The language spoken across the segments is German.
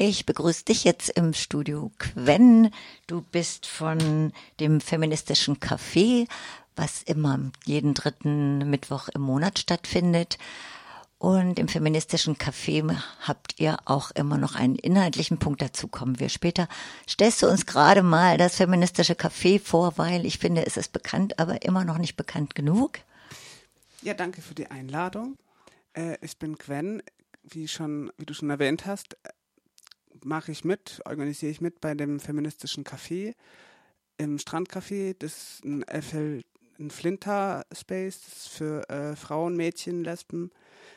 Ich begrüße dich jetzt im Studio Quen. Du bist von dem feministischen Café, was immer jeden dritten Mittwoch im Monat stattfindet. Und im feministischen Café habt ihr auch immer noch einen inhaltlichen Punkt. Dazu kommen wir später. Stellst du uns gerade mal das feministische Café vor, weil ich finde, es ist bekannt, aber immer noch nicht bekannt genug. Ja, danke für die Einladung. Äh, ich bin Gwen, wie schon, wie du schon erwähnt hast, mache ich mit, organisiere ich mit bei dem feministischen Café im Strandcafé. Das ist ein FL, ein Flinter-Space, das ist für äh, Frauen, Mädchen, Lesben,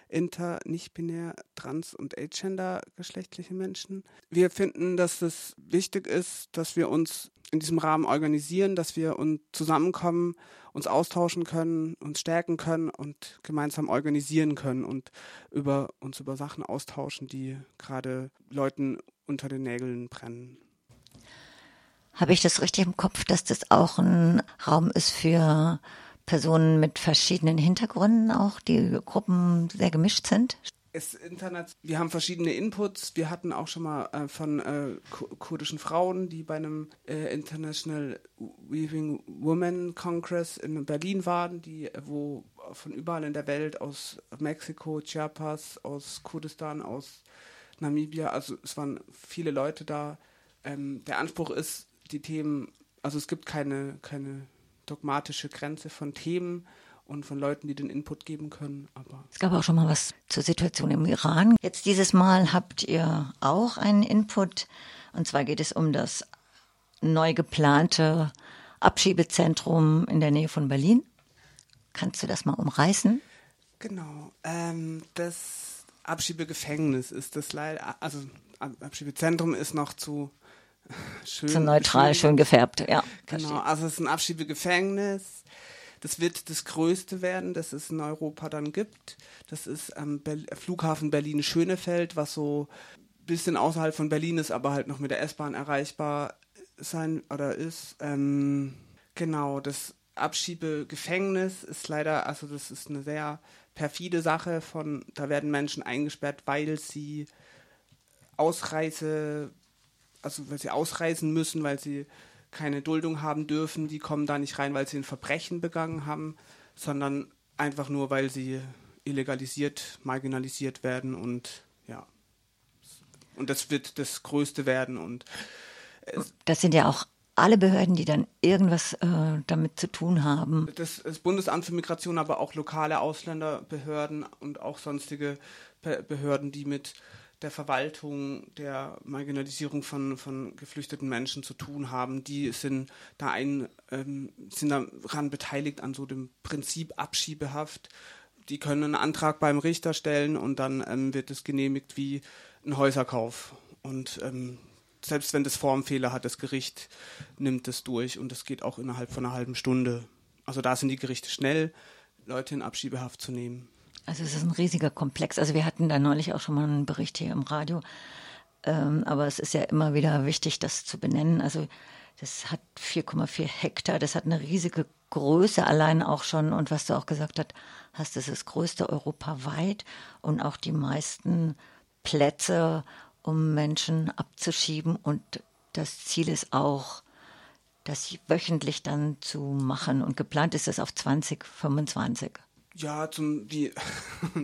inter, nicht-binär, trans- und agender geschlechtliche Menschen. Wir finden, dass es wichtig ist, dass wir uns in diesem Rahmen organisieren, dass wir uns zusammenkommen, uns austauschen können, uns stärken können und gemeinsam organisieren können und über uns über Sachen austauschen, die gerade Leuten unter den Nägeln brennen. Habe ich das richtig im Kopf, dass das auch ein Raum ist für Personen mit verschiedenen Hintergründen auch, die Gruppen sehr gemischt sind? Es Internet, wir haben verschiedene Inputs. Wir hatten auch schon mal äh, von äh, kurdischen Frauen, die bei einem äh, International Weaving Women Congress in Berlin waren, die wo von überall in der Welt aus Mexiko, Chiapas, aus Kurdistan, aus Namibia, also es waren viele Leute da. Ähm, der Anspruch ist, die Themen, also es gibt keine keine dogmatische Grenze von Themen und von Leuten, die den Input geben können. Aber es gab auch schon mal was zur Situation im Iran. Jetzt dieses Mal habt ihr auch einen Input. Und zwar geht es um das neu geplante Abschiebezentrum in der Nähe von Berlin. Kannst du das mal umreißen? Genau. Ähm, das Abschiebegefängnis ist das leider, also Abschiebezentrum ist noch zu schön. Zu neutral, schön gefärbt, ja. Genau, also es ist ein Abschiebegefängnis. Das wird das größte werden, das es in Europa dann gibt. Das ist am Be Flughafen Berlin-Schönefeld, was so ein bisschen außerhalb von Berlin ist, aber halt noch mit der S-Bahn erreichbar sein oder ist. Ähm, genau, das Abschiebegefängnis ist leider, also das ist eine sehr perfide Sache von, da werden Menschen eingesperrt, weil sie Ausreise also weil sie ausreisen müssen, weil sie keine Duldung haben dürfen, die kommen da nicht rein, weil sie ein Verbrechen begangen haben, sondern einfach nur, weil sie illegalisiert, marginalisiert werden und ja. Und das wird das Größte werden und das sind ja auch alle Behörden, die dann irgendwas äh, damit zu tun haben. Das, das Bundesamt für Migration, aber auch lokale Ausländerbehörden und auch sonstige Behörden, die mit der Verwaltung, der Marginalisierung von, von geflüchteten Menschen zu tun haben, die sind da ein, ähm, sind daran beteiligt an so dem Prinzip Abschiebehaft. Die können einen Antrag beim Richter stellen und dann ähm, wird es genehmigt wie ein Häuserkauf. Und ähm, selbst wenn das Formfehler hat, das Gericht nimmt es durch und das geht auch innerhalb von einer halben Stunde. Also da sind die Gerichte schnell, Leute in Abschiebehaft zu nehmen. Also es ist ein riesiger Komplex. Also wir hatten da neulich auch schon mal einen Bericht hier im Radio. Ähm, aber es ist ja immer wieder wichtig, das zu benennen. Also das hat 4,4 Hektar, das hat eine riesige Größe allein auch schon. Und was du auch gesagt hast, hast ist das größte europaweit und auch die meisten Plätze, um Menschen abzuschieben. Und das Ziel ist auch, das wöchentlich dann zu machen. Und geplant ist es auf 2025. Ja, zum wie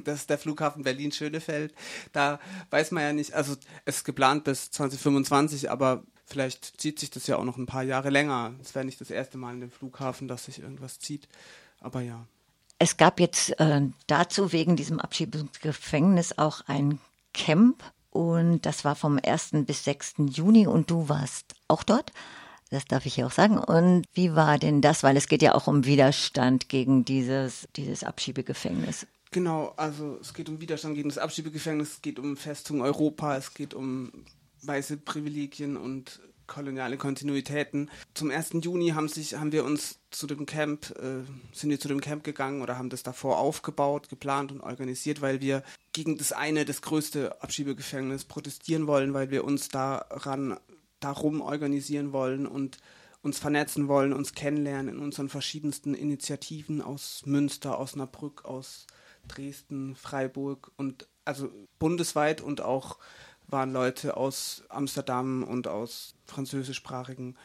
das ist der Flughafen Berlin Schönefeld. Da weiß man ja nicht, also es ist geplant bis 2025, aber vielleicht zieht sich das ja auch noch ein paar Jahre länger. Es wäre nicht das erste Mal in dem Flughafen, dass sich irgendwas zieht. Aber ja. Es gab jetzt äh, dazu wegen diesem Abschiebungsgefängnis auch ein Camp und das war vom 1. bis 6. Juni und du warst auch dort. Das darf ich ja auch sagen. Und wie war denn das? Weil es geht ja auch um Widerstand gegen dieses, dieses Abschiebegefängnis. Genau, also es geht um Widerstand gegen das Abschiebegefängnis, es geht um Festung Europa, es geht um weiße Privilegien und koloniale Kontinuitäten. Zum 1. Juni haben, sich, haben wir uns zu dem Camp, äh, sind wir zu dem Camp gegangen oder haben das davor aufgebaut, geplant und organisiert, weil wir gegen das eine, das größte Abschiebegefängnis protestieren wollen, weil wir uns daran darum organisieren wollen und uns vernetzen wollen, uns kennenlernen in unseren verschiedensten Initiativen aus Münster, Osnabrück, aus Dresden, Freiburg und also bundesweit und auch waren Leute aus Amsterdam und aus französischsprachigen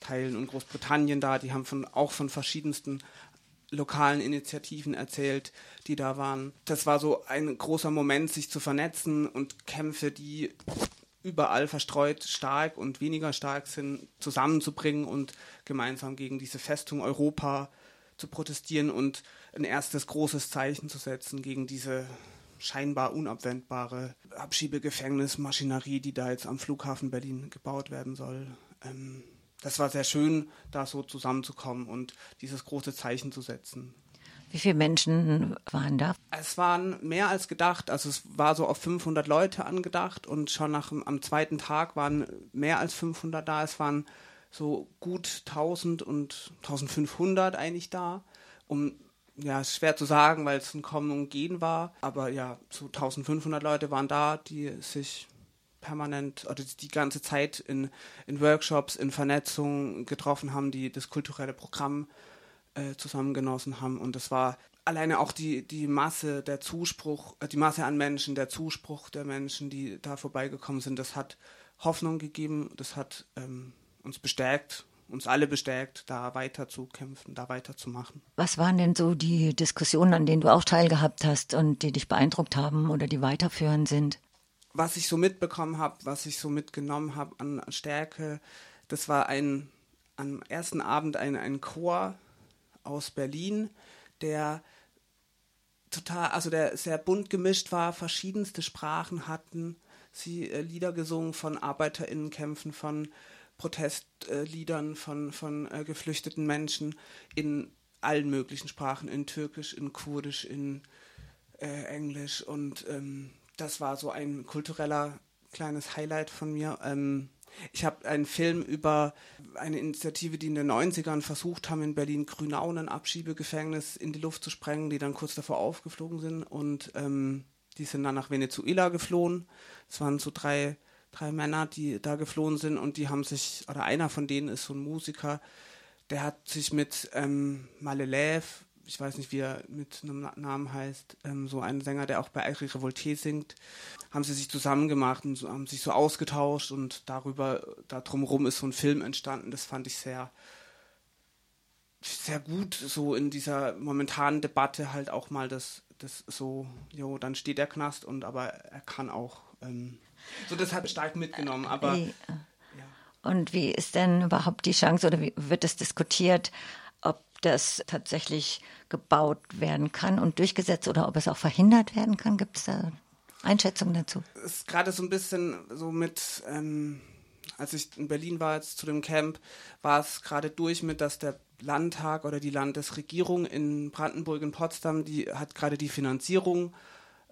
Teilen und Großbritannien da. Die haben von, auch von verschiedensten lokalen Initiativen erzählt, die da waren. Das war so ein großer Moment, sich zu vernetzen und Kämpfe, die überall verstreut stark und weniger stark sind, zusammenzubringen und gemeinsam gegen diese Festung Europa zu protestieren und ein erstes großes Zeichen zu setzen gegen diese scheinbar unabwendbare Abschiebegefängnismaschinerie, die da jetzt am Flughafen Berlin gebaut werden soll. Ähm, das war sehr schön, da so zusammenzukommen und dieses große Zeichen zu setzen. Wie viele Menschen waren da? Es waren mehr als gedacht. Also es war so auf 500 Leute angedacht und schon nach, am zweiten Tag waren mehr als 500 da. Es waren so gut 1000 und 1500 eigentlich da. Um, ja, schwer zu sagen, weil es ein Kommen und Gehen war. Aber ja, so 1500 Leute waren da, die sich permanent oder die ganze Zeit in, in Workshops, in Vernetzung getroffen haben, die das kulturelle Programm äh, zusammengenossen haben. Und das war alleine auch die, die Masse, der Zuspruch, äh, die Masse an Menschen, der Zuspruch der Menschen, die da vorbeigekommen sind, das hat Hoffnung gegeben, das hat ähm, uns bestärkt, uns alle bestärkt, da weiter zu kämpfen, da weiterzumachen. Was waren denn so die Diskussionen, an denen du auch teilgehabt hast und die dich beeindruckt haben oder die weiterführend sind? was ich so mitbekommen habe, was ich so mitgenommen habe an Stärke, das war ein am ersten Abend ein, ein Chor aus Berlin, der total, also der sehr bunt gemischt war, verschiedenste Sprachen hatten, sie äh, Lieder gesungen von ArbeiterInnenkämpfen, von Protestliedern, äh, von, von äh, geflüchteten Menschen in allen möglichen Sprachen, in Türkisch, in Kurdisch, in äh, Englisch und ähm, das war so ein kultureller kleines Highlight von mir. Ähm, ich habe einen Film über eine Initiative, die in den 90ern versucht haben, in Berlin-Grünau ein Abschiebegefängnis in die Luft zu sprengen, die dann kurz davor aufgeflogen sind und ähm, die sind dann nach Venezuela geflohen. Es waren so drei, drei Männer, die da geflohen sind und die haben sich, oder einer von denen ist so ein Musiker, der hat sich mit ähm, Malelev, ich weiß nicht, wie er mit einem Namen heißt, ähm, so ein Sänger, der auch bei Eichri Revolte singt, haben sie sich zusammen gemacht und so, haben sich so ausgetauscht und darüber, da drumherum ist so ein Film entstanden. Das fand ich sehr, sehr gut, so in dieser momentanen Debatte halt auch mal das, das so, jo, dann steht der Knast und aber er kann auch. Ähm, so, das hat stark mitgenommen, aber. Wie, ja. Und wie ist denn überhaupt die Chance oder wie wird es diskutiert? Das tatsächlich gebaut werden kann und durchgesetzt oder ob es auch verhindert werden kann? Gibt es da Einschätzungen dazu? Es ist gerade so ein bisschen so mit, ähm, als ich in Berlin war jetzt zu dem Camp, war es gerade durch mit, dass der Landtag oder die Landesregierung in Brandenburg und Potsdam, die hat gerade die Finanzierung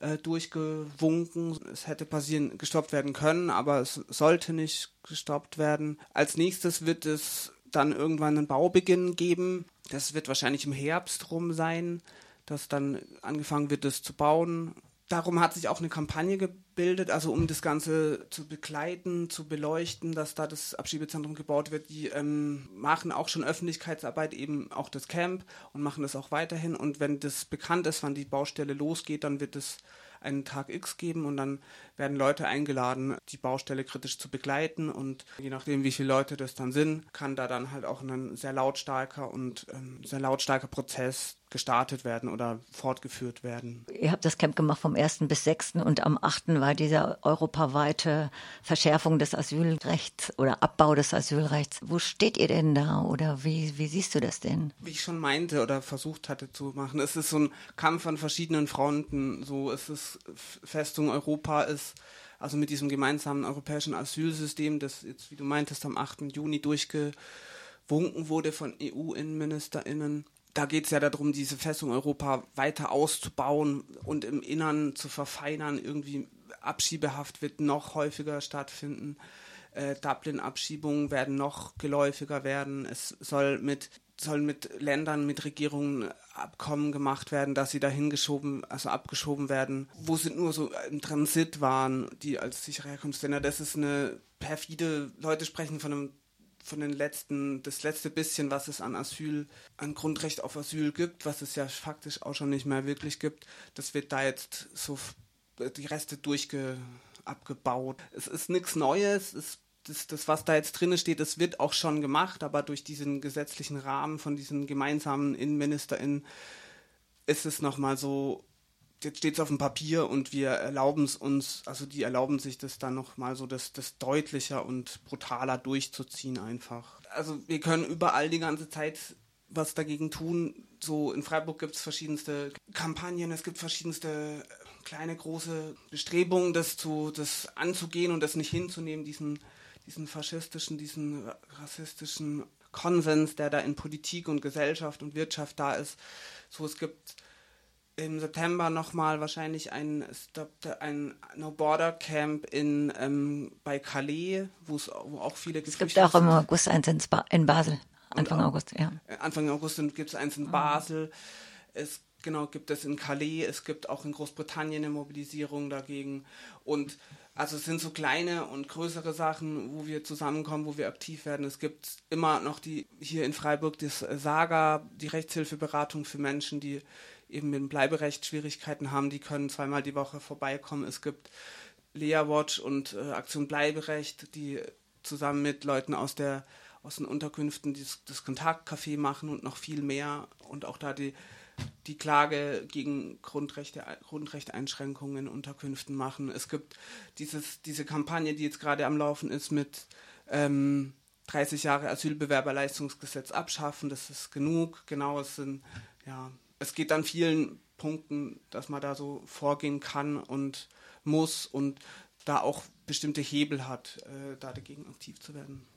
äh, durchgewunken. Es hätte passieren, gestoppt werden können, aber es sollte nicht gestoppt werden. Als nächstes wird es dann irgendwann einen Baubeginn geben. Das wird wahrscheinlich im Herbst rum sein, dass dann angefangen wird, das zu bauen. Darum hat sich auch eine Kampagne gebildet, also um das Ganze zu begleiten, zu beleuchten, dass da das Abschiebezentrum gebaut wird. Die ähm, machen auch schon Öffentlichkeitsarbeit, eben auch das Camp und machen das auch weiterhin. Und wenn das bekannt ist, wann die Baustelle losgeht, dann wird es einen Tag X geben und dann werden Leute eingeladen, die Baustelle kritisch zu begleiten. Und je nachdem, wie viele Leute das dann sind, kann da dann halt auch ein sehr lautstarker und ähm, sehr lautstarker Prozess gestartet werden oder fortgeführt werden. Ihr habt das Camp gemacht vom 1. bis 6. und am 8. war diese europaweite Verschärfung des Asylrechts oder Abbau des Asylrechts. Wo steht ihr denn da oder wie, wie siehst du das denn? Wie ich schon meinte oder versucht hatte zu machen, es ist so ein Kampf an verschiedenen Fronten. So es ist Festung Europa ist also mit diesem gemeinsamen europäischen Asylsystem, das jetzt, wie du meintest, am 8. Juni durchgewunken wurde von EU-Innenministerinnen da geht es ja darum, diese Festung Europa weiter auszubauen und im Innern zu verfeinern. Irgendwie Abschiebehaft wird noch häufiger stattfinden. Äh, Dublin-Abschiebungen werden noch geläufiger werden. Es soll mit sollen mit Ländern, mit Regierungen Abkommen gemacht werden, dass sie dahin geschoben, also abgeschoben werden, wo sie nur so im Transit waren, die als sichere Herkunftsländer. Das ist eine perfide, Leute sprechen von einem von den letzten, das letzte bisschen, was es an Asyl, an Grundrecht auf Asyl gibt, was es ja faktisch auch schon nicht mehr wirklich gibt, das wird da jetzt so die Reste durchge, abgebaut. Es ist nichts Neues, es das, das, was da jetzt drin steht, das wird auch schon gemacht, aber durch diesen gesetzlichen Rahmen von diesen gemeinsamen InnenministerInnen ist es nochmal so, jetzt steht es auf dem Papier und wir erlauben es uns, also die erlauben sich das dann nochmal so, das, das deutlicher und brutaler durchzuziehen einfach. Also wir können überall die ganze Zeit was dagegen tun. So in Freiburg gibt es verschiedenste Kampagnen, es gibt verschiedenste kleine, große Bestrebungen, das, zu, das anzugehen und das nicht hinzunehmen, diesen, diesen faschistischen, diesen rassistischen Konsens, der da in Politik und Gesellschaft und Wirtschaft da ist. So, es gibt im September nochmal wahrscheinlich ein, ein No Border Camp in, ähm, bei Calais, wo es auch viele Es gibt auch im August eins in, in Basel. Anfang auch, August, ja. Äh, Anfang August gibt es eins in ah. Basel. Es genau gibt es in Calais, es gibt auch in Großbritannien eine Mobilisierung dagegen. Und also es sind so kleine und größere Sachen, wo wir zusammenkommen, wo wir aktiv werden. Es gibt immer noch die hier in Freiburg das Saga, die Rechtshilfeberatung für Menschen, die eben mit dem Bleiberecht Schwierigkeiten haben, die können zweimal die Woche vorbeikommen. Es gibt Lea Watch und äh, Aktion Bleiberecht, die zusammen mit Leuten aus der aus den Unterkünften das, das Kontaktcafé machen und noch viel mehr und auch da die, die Klage gegen Grundrechte, Grundrechteeinschränkungen in Unterkünften machen. Es gibt dieses, diese Kampagne, die jetzt gerade am Laufen ist mit ähm, 30 Jahre Asylbewerberleistungsgesetz abschaffen, das ist genug. Genau, es sind ja es geht an vielen Punkten, dass man da so vorgehen kann und muss und da auch bestimmte Hebel hat, äh, da dagegen aktiv zu werden.